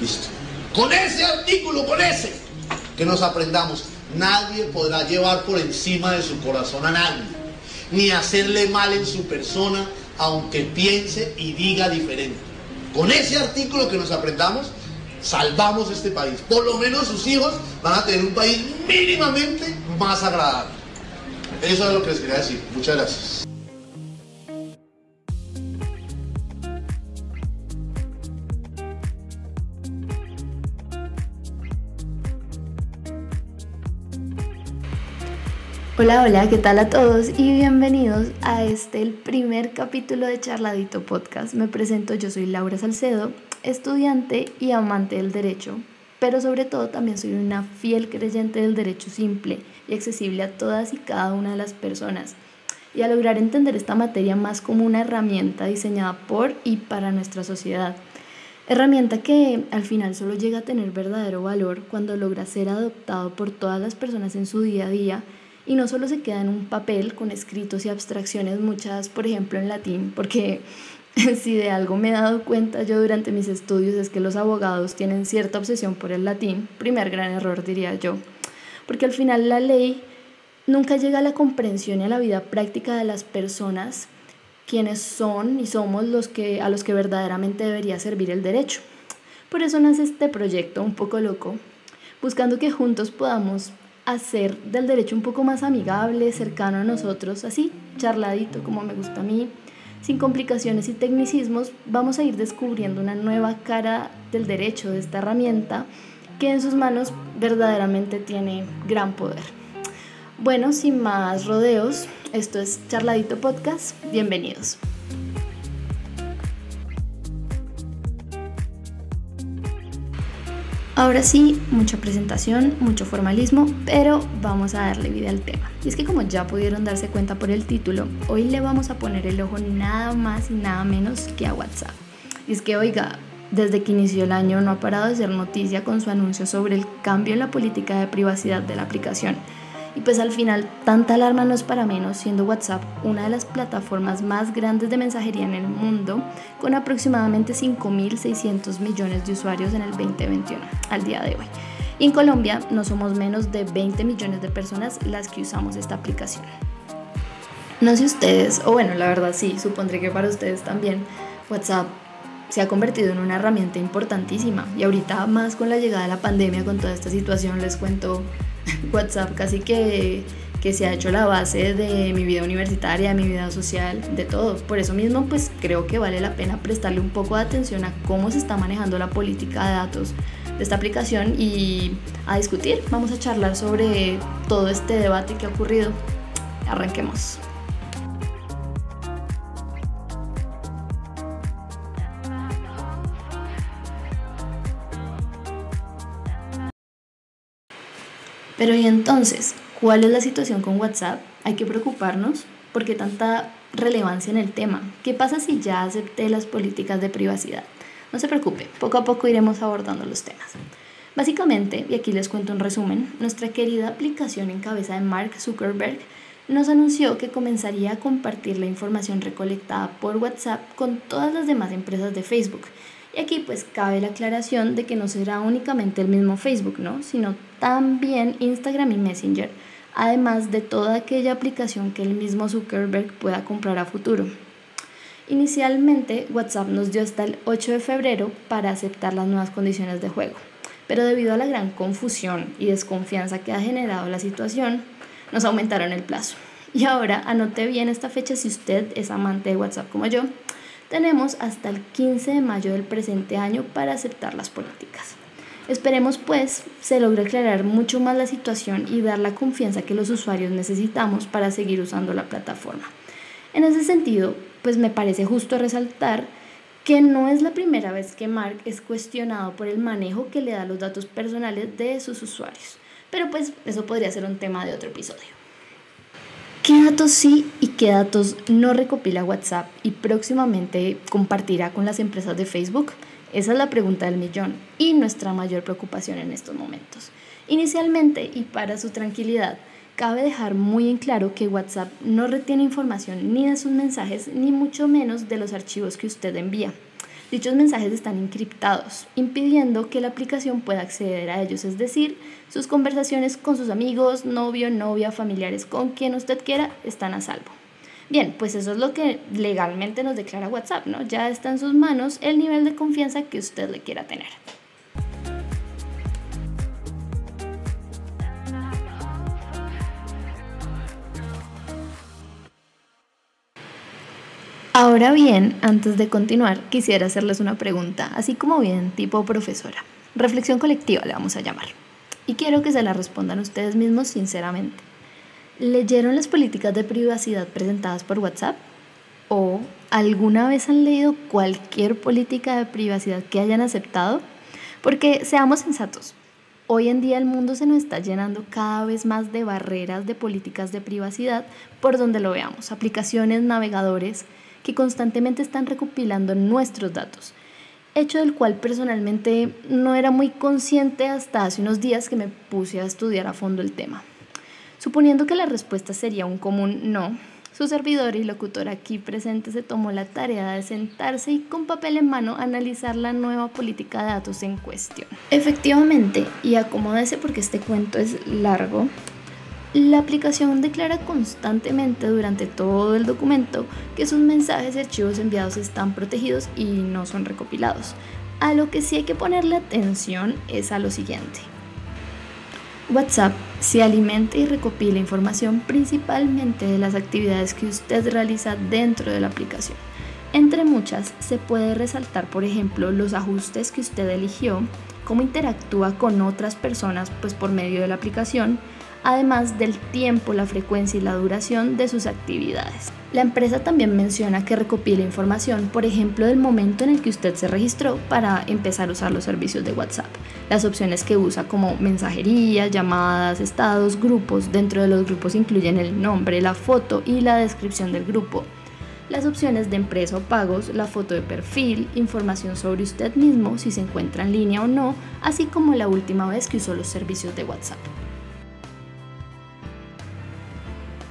Listo. Con ese artículo, con ese, que nos aprendamos, nadie podrá llevar por encima de su corazón a nadie, ni hacerle mal en su persona, aunque piense y diga diferente. Con ese artículo que nos aprendamos, salvamos este país. Por lo menos sus hijos van a tener un país mínimamente más agradable. Eso es lo que les quería decir. Muchas gracias. Hola, hola, ¿qué tal a todos? Y bienvenidos a este, el primer capítulo de Charladito Podcast. Me presento, yo soy Laura Salcedo, estudiante y amante del derecho, pero sobre todo también soy una fiel creyente del derecho simple y accesible a todas y cada una de las personas, y a lograr entender esta materia más como una herramienta diseñada por y para nuestra sociedad. Herramienta que al final solo llega a tener verdadero valor cuando logra ser adoptado por todas las personas en su día a día y no solo se queda en un papel con escritos y abstracciones, muchas, por ejemplo, en latín, porque si de algo me he dado cuenta yo durante mis estudios es que los abogados tienen cierta obsesión por el latín, primer gran error diría yo, porque al final la ley nunca llega a la comprensión y a la vida práctica de las personas quienes son y somos los que a los que verdaderamente debería servir el derecho. Por eso nace este proyecto un poco loco, buscando que juntos podamos hacer del derecho un poco más amigable, cercano a nosotros, así, charladito como me gusta a mí, sin complicaciones y tecnicismos, vamos a ir descubriendo una nueva cara del derecho, de esta herramienta que en sus manos verdaderamente tiene gran poder. Bueno, sin más rodeos, esto es Charladito Podcast, bienvenidos. Ahora sí, mucha presentación, mucho formalismo, pero vamos a darle vida al tema. Y es que como ya pudieron darse cuenta por el título, hoy le vamos a poner el ojo nada más y nada menos que a WhatsApp. Y es que, oiga, desde que inició el año no ha parado de ser noticia con su anuncio sobre el cambio en la política de privacidad de la aplicación y pues al final, tanta alarma no es para menos, siendo WhatsApp una de las plataformas más grandes de mensajería en el mundo, con aproximadamente 5.600 millones de usuarios en el 2021, al día de hoy. Y en Colombia no somos menos de 20 millones de personas las que usamos esta aplicación. No sé ustedes, o bueno, la verdad sí, supondré que para ustedes también, WhatsApp se ha convertido en una herramienta importantísima. Y ahorita más con la llegada de la pandemia, con toda esta situación, les cuento WhatsApp casi que, que se ha hecho la base de mi vida universitaria, de mi vida social, de todo. Por eso mismo, pues creo que vale la pena prestarle un poco de atención a cómo se está manejando la política de datos de esta aplicación y a discutir. Vamos a charlar sobre todo este debate que ha ocurrido. Arranquemos. Pero y entonces, ¿cuál es la situación con WhatsApp? ¿Hay que preocuparnos? ¿Por qué tanta relevancia en el tema? ¿Qué pasa si ya acepté las políticas de privacidad? No se preocupe, poco a poco iremos abordando los temas. Básicamente, y aquí les cuento un resumen, nuestra querida aplicación en cabeza de Mark Zuckerberg nos anunció que comenzaría a compartir la información recolectada por WhatsApp con todas las demás empresas de Facebook y aquí pues cabe la aclaración de que no será únicamente el mismo Facebook, ¿no? Sino también Instagram y Messenger, además de toda aquella aplicación que el mismo Zuckerberg pueda comprar a futuro. Inicialmente WhatsApp nos dio hasta el 8 de febrero para aceptar las nuevas condiciones de juego, pero debido a la gran confusión y desconfianza que ha generado la situación, nos aumentaron el plazo. Y ahora anote bien esta fecha si usted es amante de WhatsApp como yo tenemos hasta el 15 de mayo del presente año para aceptar las políticas. Esperemos pues se logre aclarar mucho más la situación y dar la confianza que los usuarios necesitamos para seguir usando la plataforma. En ese sentido, pues me parece justo resaltar que no es la primera vez que Mark es cuestionado por el manejo que le da los datos personales de sus usuarios. Pero pues eso podría ser un tema de otro episodio. ¿Qué datos sí y qué datos no recopila WhatsApp y próximamente compartirá con las empresas de Facebook? Esa es la pregunta del millón y nuestra mayor preocupación en estos momentos. Inicialmente, y para su tranquilidad, cabe dejar muy en claro que WhatsApp no retiene información ni de sus mensajes, ni mucho menos de los archivos que usted envía. Dichos mensajes están encriptados, impidiendo que la aplicación pueda acceder a ellos, es decir, sus conversaciones con sus amigos, novio, novia, familiares, con quien usted quiera, están a salvo. Bien, pues eso es lo que legalmente nos declara WhatsApp, ¿no? Ya está en sus manos el nivel de confianza que usted le quiera tener. Ahora bien, antes de continuar, quisiera hacerles una pregunta, así como bien tipo profesora. Reflexión colectiva le vamos a llamar. Y quiero que se la respondan ustedes mismos sinceramente. ¿Leyeron las políticas de privacidad presentadas por WhatsApp? ¿O alguna vez han leído cualquier política de privacidad que hayan aceptado? Porque seamos sensatos, hoy en día el mundo se nos está llenando cada vez más de barreras de políticas de privacidad por donde lo veamos, aplicaciones, navegadores, que constantemente están recopilando nuestros datos, hecho del cual personalmente no era muy consciente hasta hace unos días que me puse a estudiar a fondo el tema. Suponiendo que la respuesta sería un común no, su servidor y locutor aquí presente se tomó la tarea de sentarse y con papel en mano analizar la nueva política de datos en cuestión. Efectivamente, y acomódese porque este cuento es largo, la aplicación declara constantemente durante todo el documento que sus mensajes y archivos enviados están protegidos y no son recopilados. A lo que sí hay que ponerle atención es a lo siguiente. WhatsApp se alimenta y recopila información principalmente de las actividades que usted realiza dentro de la aplicación. Entre muchas se puede resaltar, por ejemplo, los ajustes que usted eligió, cómo interactúa con otras personas pues por medio de la aplicación, además del tiempo, la frecuencia y la duración de sus actividades. La empresa también menciona que recopila información, por ejemplo, del momento en el que usted se registró para empezar a usar los servicios de WhatsApp, las opciones que usa como mensajería, llamadas, estados, grupos. Dentro de los grupos incluyen el nombre, la foto y la descripción del grupo. Las opciones de empresa o pagos, la foto de perfil, información sobre usted mismo, si se encuentra en línea o no, así como la última vez que usó los servicios de WhatsApp.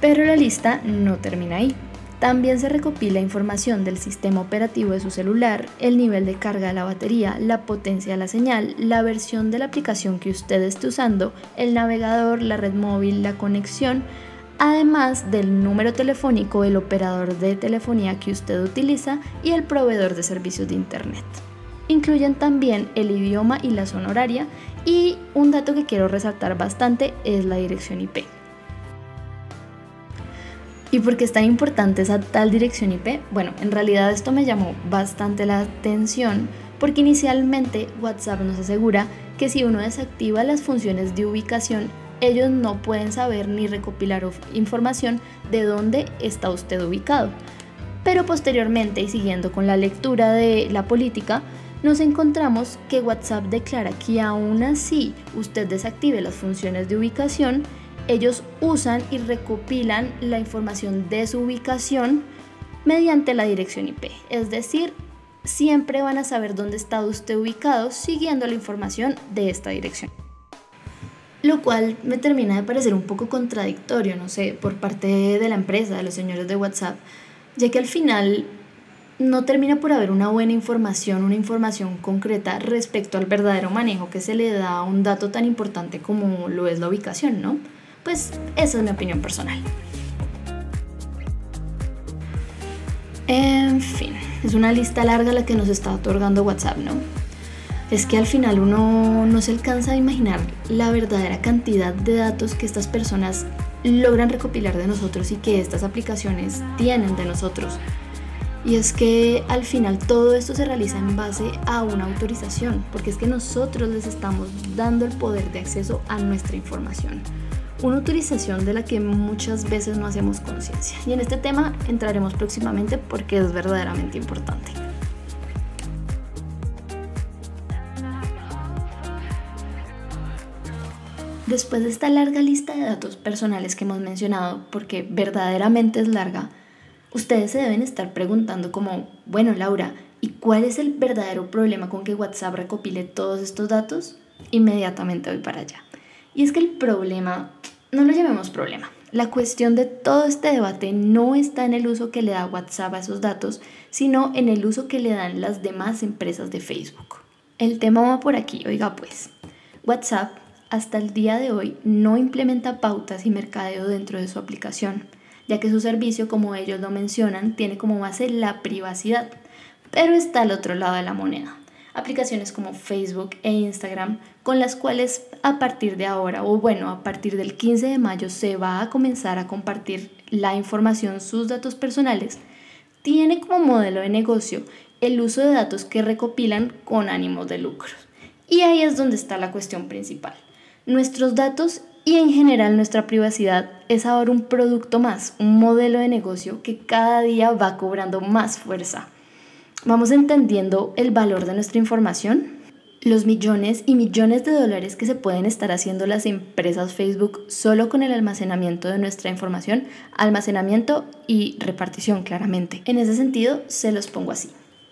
Pero la lista no termina ahí. También se recopila información del sistema operativo de su celular, el nivel de carga de la batería, la potencia de la señal, la versión de la aplicación que usted esté usando, el navegador, la red móvil, la conexión, además del número telefónico del operador de telefonía que usted utiliza y el proveedor de servicios de Internet. Incluyen también el idioma y la zona horaria y un dato que quiero resaltar bastante es la dirección IP. ¿Y por qué es tan importante esa tal dirección IP? Bueno, en realidad esto me llamó bastante la atención porque inicialmente WhatsApp nos asegura que si uno desactiva las funciones de ubicación, ellos no pueden saber ni recopilar información de dónde está usted ubicado. Pero posteriormente y siguiendo con la lectura de la política, nos encontramos que WhatsApp declara que aún así usted desactive las funciones de ubicación, ellos usan y recopilan la información de su ubicación mediante la dirección IP. Es decir, siempre van a saber dónde está usted ubicado siguiendo la información de esta dirección. Lo cual me termina de parecer un poco contradictorio, no sé, por parte de la empresa, de los señores de WhatsApp, ya que al final no termina por haber una buena información, una información concreta respecto al verdadero manejo que se le da a un dato tan importante como lo es la ubicación, ¿no? Pues esa es mi opinión personal. En fin, es una lista larga la que nos está otorgando WhatsApp, ¿no? Es que al final uno no se alcanza a imaginar la verdadera cantidad de datos que estas personas logran recopilar de nosotros y que estas aplicaciones tienen de nosotros. Y es que al final todo esto se realiza en base a una autorización, porque es que nosotros les estamos dando el poder de acceso a nuestra información una utilización de la que muchas veces no hacemos conciencia. Y en este tema entraremos próximamente porque es verdaderamente importante. Después de esta larga lista de datos personales que hemos mencionado, porque verdaderamente es larga, ustedes se deben estar preguntando como, bueno Laura, ¿y cuál es el verdadero problema con que WhatsApp recopile todos estos datos? Inmediatamente voy para allá. Y es que el problema no lo llamemos problema, La cuestión de todo este debate no está en el uso que le da WhatsApp a esos datos, sino en el uso que le dan las demás empresas de Facebook. El tema va por aquí, oiga pues. WhatsApp hasta el día de hoy no implementa pautas y mercadeo dentro de su aplicación, ya que su servicio, como ellos lo mencionan, tiene como base la privacidad. Pero está al otro lado de la moneda. Aplicaciones como Facebook e Instagram, con las cuales a partir de ahora, o bueno, a partir del 15 de mayo, se va a comenzar a compartir la información, sus datos personales, tiene como modelo de negocio el uso de datos que recopilan con ánimos de lucro. Y ahí es donde está la cuestión principal. Nuestros datos y en general nuestra privacidad es ahora un producto más, un modelo de negocio que cada día va cobrando más fuerza. ¿Vamos entendiendo el valor de nuestra información? Los millones y millones de dólares que se pueden estar haciendo las empresas Facebook solo con el almacenamiento de nuestra información, almacenamiento y repartición claramente. En ese sentido, se los pongo así.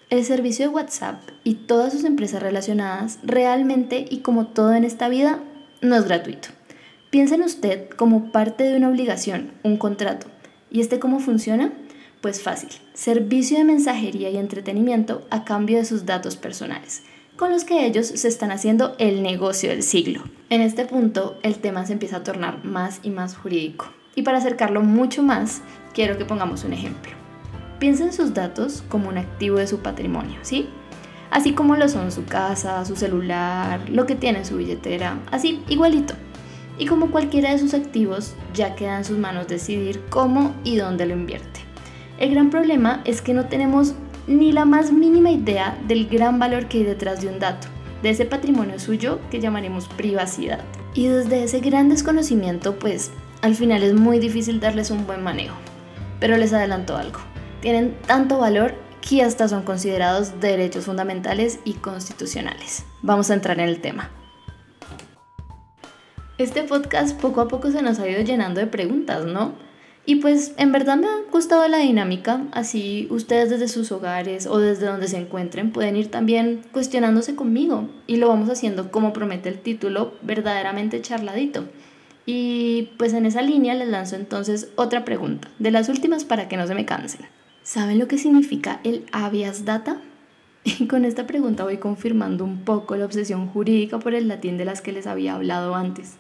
El servicio de WhatsApp y todas sus empresas relacionadas realmente y como todo en esta vida no es gratuito. Piensa en usted como parte de una obligación, un contrato. ¿Y este cómo funciona? Pues fácil, servicio de mensajería y entretenimiento a cambio de sus datos personales, con los que ellos se están haciendo el negocio del siglo. En este punto, el tema se empieza a tornar más y más jurídico. Y para acercarlo mucho más, quiero que pongamos un ejemplo. Piensa en sus datos como un activo de su patrimonio, ¿sí? así como lo son su casa, su celular, lo que tiene en su billetera, así igualito. Y como cualquiera de sus activos, ya queda en sus manos decidir cómo y dónde lo invierte. El gran problema es que no tenemos ni la más mínima idea del gran valor que hay detrás de un dato, de ese patrimonio suyo que llamaremos privacidad. Y desde ese gran desconocimiento, pues al final es muy difícil darles un buen manejo. Pero les adelanto algo, tienen tanto valor que hasta son considerados derechos fundamentales y constitucionales. Vamos a entrar en el tema. Este podcast poco a poco se nos ha ido llenando de preguntas, ¿no? Y pues en verdad me ha gustado la dinámica, así ustedes desde sus hogares o desde donde se encuentren pueden ir también cuestionándose conmigo y lo vamos haciendo como promete el título, verdaderamente charladito. Y pues en esa línea les lanzo entonces otra pregunta, de las últimas para que no se me cansen. ¿Saben lo que significa el habeas data? Y con esta pregunta voy confirmando un poco la obsesión jurídica por el latín de las que les había hablado antes.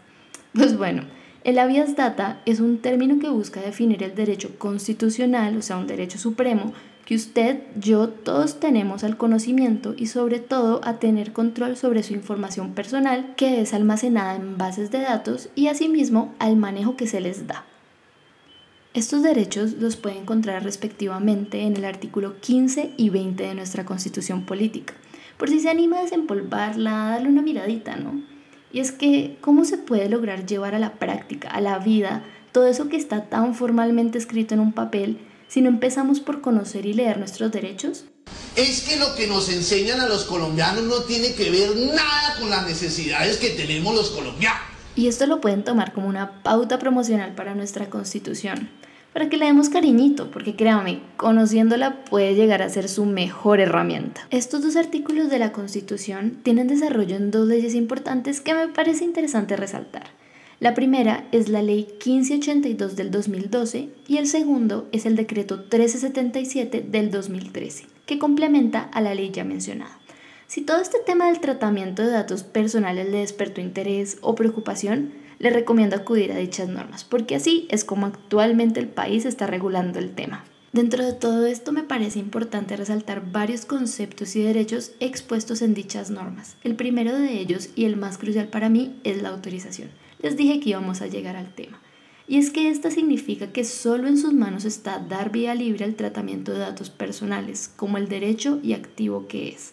Pues bueno, el habeas data es un término que busca definir el derecho constitucional, o sea, un derecho supremo, que usted, yo, todos tenemos al conocimiento y sobre todo a tener control sobre su información personal que es almacenada en bases de datos y asimismo al manejo que se les da. Estos derechos los puede encontrar respectivamente en el artículo 15 y 20 de nuestra Constitución Política, por si se anima a desempolvarla, darle una miradita, ¿no? Y es que, ¿cómo se puede lograr llevar a la práctica, a la vida, todo eso que está tan formalmente escrito en un papel si no empezamos por conocer y leer nuestros derechos? Es que lo que nos enseñan a los colombianos no tiene que ver nada con las necesidades que tenemos los colombianos. Y esto lo pueden tomar como una pauta promocional para nuestra constitución para que le demos cariñito, porque créame, conociéndola puede llegar a ser su mejor herramienta. Estos dos artículos de la Constitución tienen desarrollo en dos leyes importantes que me parece interesante resaltar. La primera es la Ley 1582 del 2012 y el segundo es el Decreto 1377 del 2013, que complementa a la ley ya mencionada. Si todo este tema del tratamiento de datos personales le despertó interés o preocupación, le recomiendo acudir a dichas normas, porque así es como actualmente el país está regulando el tema. Dentro de todo esto me parece importante resaltar varios conceptos y derechos expuestos en dichas normas. El primero de ellos y el más crucial para mí es la autorización. Les dije que íbamos a llegar al tema. Y es que esta significa que solo en sus manos está dar vía libre al tratamiento de datos personales, como el derecho y activo que es.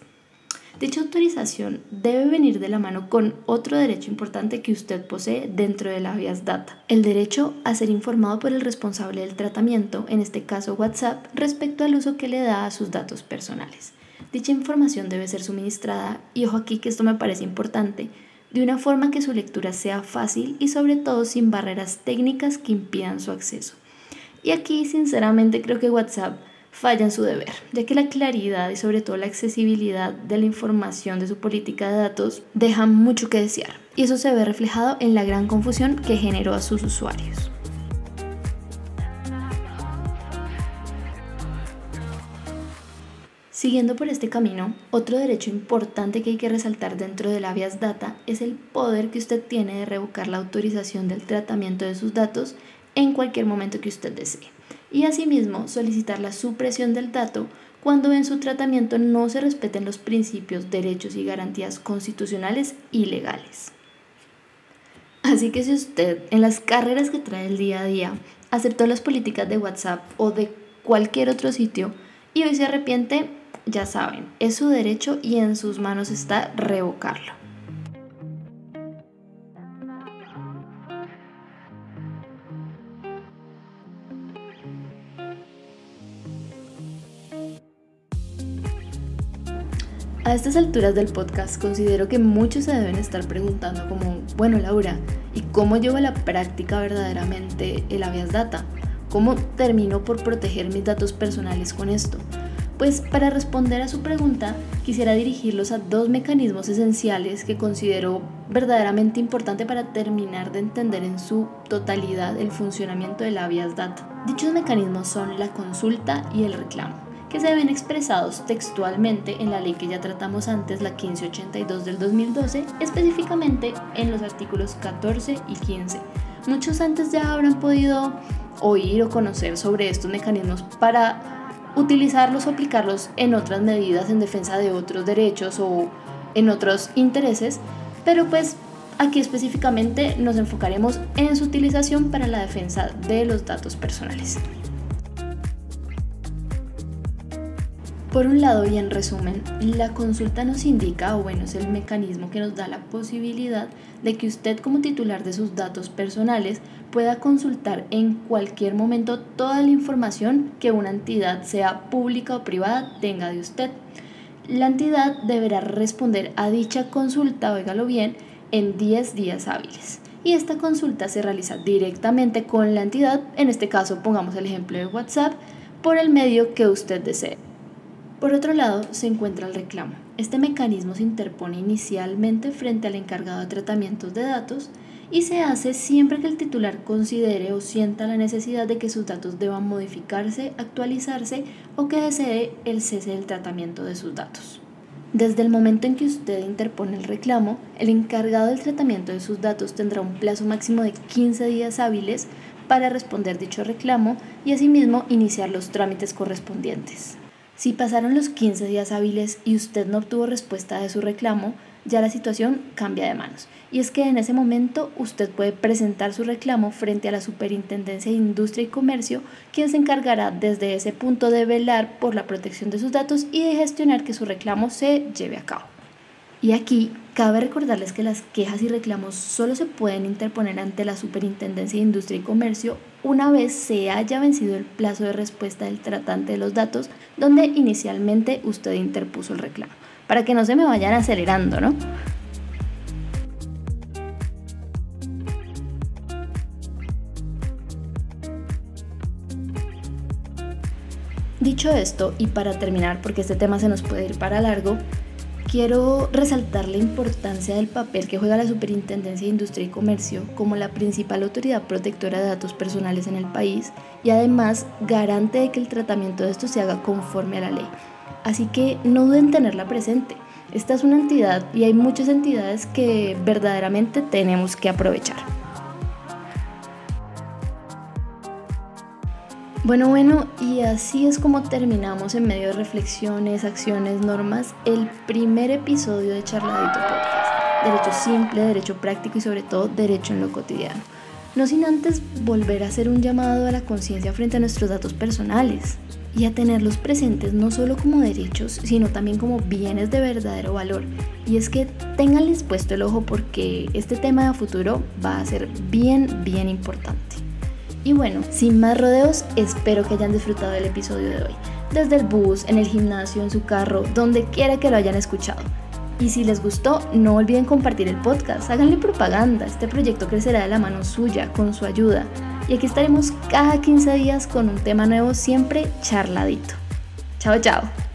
Dicha autorización debe venir de la mano con otro derecho importante que usted posee dentro de la vías data, el derecho a ser informado por el responsable del tratamiento, en este caso WhatsApp, respecto al uso que le da a sus datos personales. Dicha información debe ser suministrada, y ojo aquí que esto me parece importante, de una forma que su lectura sea fácil y sobre todo sin barreras técnicas que impidan su acceso. Y aquí sinceramente creo que WhatsApp falla en su deber, ya que la claridad y sobre todo la accesibilidad de la información de su política de datos deja mucho que desear, y eso se ve reflejado en la gran confusión que generó a sus usuarios. Siguiendo por este camino, otro derecho importante que hay que resaltar dentro de la Avias Data es el poder que usted tiene de revocar la autorización del tratamiento de sus datos en cualquier momento que usted desee. Y asimismo solicitar la supresión del dato cuando en su tratamiento no se respeten los principios, derechos y garantías constitucionales y legales. Así que si usted en las carreras que trae el día a día aceptó las políticas de WhatsApp o de cualquier otro sitio y hoy se arrepiente, ya saben, es su derecho y en sus manos está revocarlo. A estas alturas del podcast considero que muchos se deben estar preguntando como, bueno Laura, ¿y cómo llevo a la práctica verdaderamente el habeas data? ¿Cómo termino por proteger mis datos personales con esto? Pues para responder a su pregunta quisiera dirigirlos a dos mecanismos esenciales que considero verdaderamente importante para terminar de entender en su totalidad el funcionamiento del habeas data. Dichos mecanismos son la consulta y el reclamo que se ven expresados textualmente en la ley que ya tratamos antes, la 1582 del 2012, específicamente en los artículos 14 y 15. Muchos antes ya habrán podido oír o conocer sobre estos mecanismos para utilizarlos o aplicarlos en otras medidas en defensa de otros derechos o en otros intereses, pero pues aquí específicamente nos enfocaremos en su utilización para la defensa de los datos personales. Por un lado, y en resumen, la consulta nos indica, o bueno, es el mecanismo que nos da la posibilidad de que usted como titular de sus datos personales pueda consultar en cualquier momento toda la información que una entidad, sea pública o privada, tenga de usted. La entidad deberá responder a dicha consulta, oígalo bien, en 10 días hábiles. Y esta consulta se realiza directamente con la entidad, en este caso pongamos el ejemplo de WhatsApp, por el medio que usted desee. Por otro lado, se encuentra el reclamo. Este mecanismo se interpone inicialmente frente al encargado de tratamientos de datos y se hace siempre que el titular considere o sienta la necesidad de que sus datos deban modificarse, actualizarse o que desee el cese del tratamiento de sus datos. Desde el momento en que usted interpone el reclamo, el encargado del tratamiento de sus datos tendrá un plazo máximo de 15 días hábiles para responder dicho reclamo y asimismo iniciar los trámites correspondientes. Si pasaron los 15 días hábiles y usted no obtuvo respuesta de su reclamo, ya la situación cambia de manos. Y es que en ese momento usted puede presentar su reclamo frente a la Superintendencia de Industria y Comercio, quien se encargará desde ese punto de velar por la protección de sus datos y de gestionar que su reclamo se lleve a cabo. Y aquí cabe recordarles que las quejas y reclamos solo se pueden interponer ante la Superintendencia de Industria y Comercio una vez se haya vencido el plazo de respuesta del tratante de los datos donde inicialmente usted interpuso el reclamo, para que no se me vayan acelerando, ¿no? Dicho esto, y para terminar, porque este tema se nos puede ir para largo, quiero resaltar la importancia del papel que juega la Superintendencia de Industria y Comercio como la principal autoridad protectora de datos personales en el país y además garante de que el tratamiento de estos se haga conforme a la ley. Así que no duden en tenerla presente. Esta es una entidad y hay muchas entidades que verdaderamente tenemos que aprovechar. Bueno, bueno, y así es como terminamos en medio de reflexiones, acciones, normas, el primer episodio de Charladito Podcast. Derecho simple, derecho práctico y sobre todo derecho en lo cotidiano. No sin antes volver a hacer un llamado a la conciencia frente a nuestros datos personales y a tenerlos presentes no solo como derechos, sino también como bienes de verdadero valor. Y es que tenganles puesto el ojo porque este tema de futuro va a ser bien, bien importante. Y bueno, sin más rodeos, espero que hayan disfrutado del episodio de hoy. Desde el bus, en el gimnasio, en su carro, donde quiera que lo hayan escuchado. Y si les gustó, no olviden compartir el podcast, háganle propaganda, este proyecto crecerá de la mano suya, con su ayuda. Y aquí estaremos cada 15 días con un tema nuevo, siempre charladito. Chao, chao.